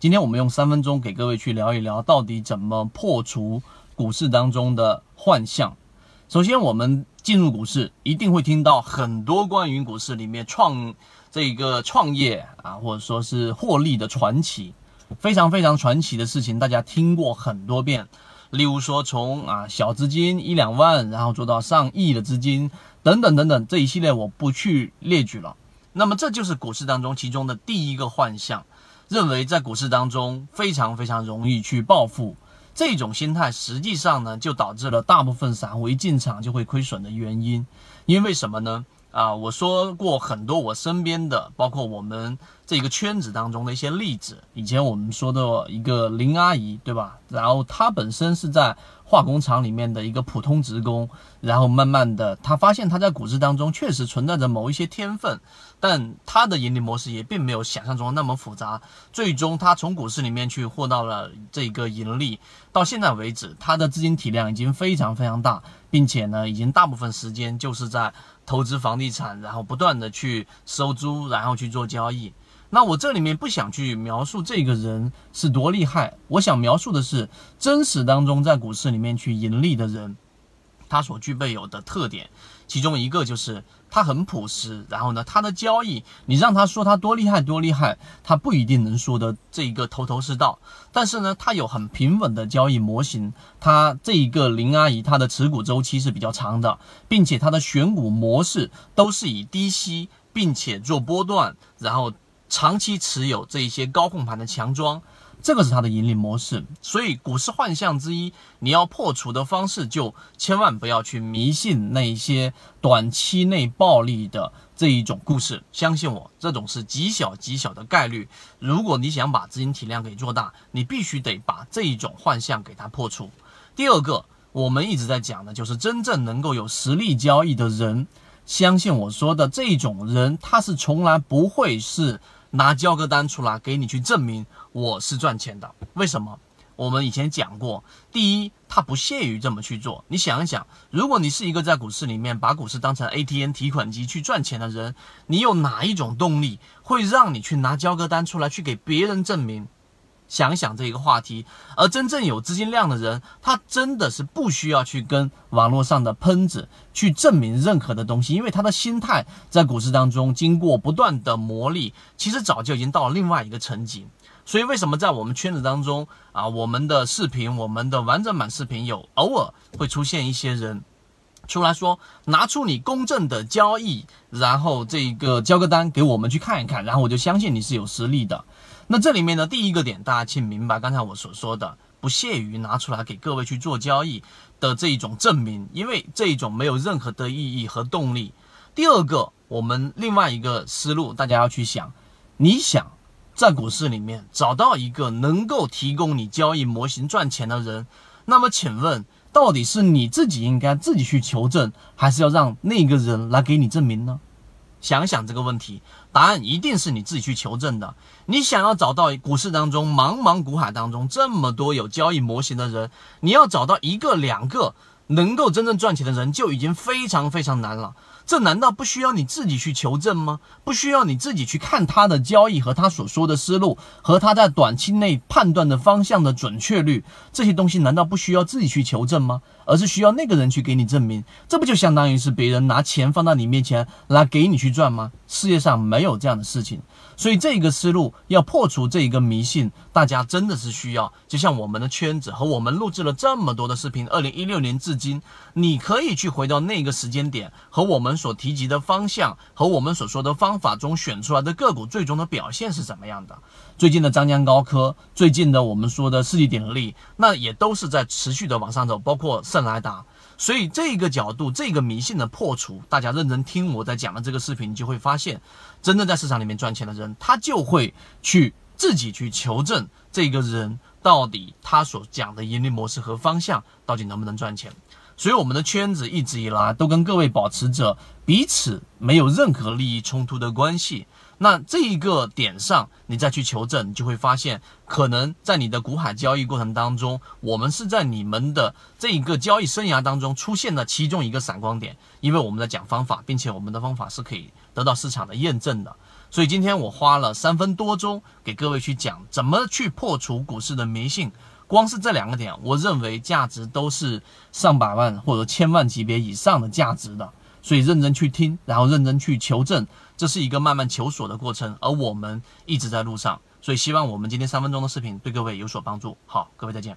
今天我们用三分钟给各位去聊一聊，到底怎么破除股市当中的幻象。首先，我们进入股市，一定会听到很多关于股市里面创这个创业啊，或者说是获利的传奇，非常非常传奇的事情，大家听过很多遍。例如说，从啊小资金一两万，然后做到上亿的资金，等等等等，这一系列我不去列举了。那么，这就是股市当中其中的第一个幻象。认为在股市当中非常非常容易去暴富，这种心态实际上呢，就导致了大部分散户一进场就会亏损的原因。因为什么呢？啊，我说过很多我身边的，包括我们这个圈子当中的一些例子。以前我们说的一个林阿姨，对吧？然后她本身是在。化工厂里面的一个普通职工，然后慢慢的，她发现她在股市当中确实存在着某一些天分，但她的盈利模式也并没有想象中那么复杂。最终，她从股市里面去获到了这个盈利。到现在为止，她的资金体量已经非常非常大，并且呢，已经大部分时间就是在投资房地产，然后不断的去收租，然后去做交易。那我这里面不想去描述这个人是多厉害，我想描述的是真实当中在股市里面去盈利的人，他所具备有的特点，其中一个就是他很朴实，然后呢，他的交易你让他说他多厉害多厉害，他不一定能说的这一个头头是道，但是呢，他有很平稳的交易模型，他这一个林阿姨她的持股周期是比较长的，并且他的选股模式都是以低吸，并且做波段，然后。长期持有这一些高控盘的强庄，这个是它的盈利模式。所以股市幻象之一，你要破除的方式就千万不要去迷信那些短期内暴利的这一种故事。相信我，这种是极小极小的概率。如果你想把资金体量给做大，你必须得把这一种幻象给它破除。第二个，我们一直在讲的就是真正能够有实力交易的人，相信我说的这种人，他是从来不会是。拿交割单出来给你去证明我是赚钱的，为什么？我们以前讲过，第一，他不屑于这么去做。你想一想，如果你是一个在股市里面把股市当成 ATM 提款机去赚钱的人，你有哪一种动力会让你去拿交割单出来去给别人证明？想想这一个话题，而真正有资金量的人，他真的是不需要去跟网络上的喷子去证明任何的东西，因为他的心态在股市当中经过不断的磨砺，其实早就已经到了另外一个层级。所以为什么在我们圈子当中啊，我们的视频，我们的完整版视频有偶尔会出现一些人出来说，拿出你公正的交易，然后这个交个单给我们去看一看，然后我就相信你是有实力的。那这里面呢，第一个点，大家请明白刚才我所说的，不屑于拿出来给各位去做交易的这一种证明，因为这一种没有任何的意义和动力。第二个，我们另外一个思路，大家要去想，你想在股市里面找到一个能够提供你交易模型赚钱的人，那么请问，到底是你自己应该自己去求证，还是要让那个人来给你证明呢？想想这个问题，答案一定是你自己去求证的。你想要找到股市当中茫茫股海当中这么多有交易模型的人，你要找到一个两个能够真正赚钱的人，就已经非常非常难了。这难道不需要你自己去求证吗？不需要你自己去看他的交易和他所说的思路，和他在短期内判断的方向的准确率，这些东西难道不需要自己去求证吗？而是需要那个人去给你证明，这不就相当于是别人拿钱放到你面前来给你去赚吗？世界上没有这样的事情，所以这个思路要破除这一个迷信，大家真的是需要。就像我们的圈子和我们录制了这么多的视频，二零一六年至今，你可以去回到那个时间点和我们所提及的方向和我们所说的方法中选出来的个股最终的表现是怎么样的。最近的张江高科，最近的我们说的世纪鼎力，那也都是在持续的往上走，包括圣莱达。所以这个角度，这个迷信的破除，大家认真听我在讲的这个视频，你就会发现，真正在市场里面赚钱的人，他就会去自己去求证这个人到底他所讲的盈利模式和方向到底能不能赚钱。所以我们的圈子一直以来都跟各位保持着彼此没有任何利益冲突的关系。那这一个点上，你再去求证，你就会发现，可能在你的股海交易过程当中，我们是在你们的这一个交易生涯当中出现了其中一个闪光点，因为我们在讲方法，并且我们的方法是可以得到市场的验证的。所以今天我花了三分多钟给各位去讲怎么去破除股市的迷信。光是这两个点，我认为价值都是上百万或者千万级别以上的价值的。所以认真去听，然后认真去求证，这是一个慢慢求索的过程。而我们一直在路上，所以希望我们今天三分钟的视频对各位有所帮助。好，各位再见。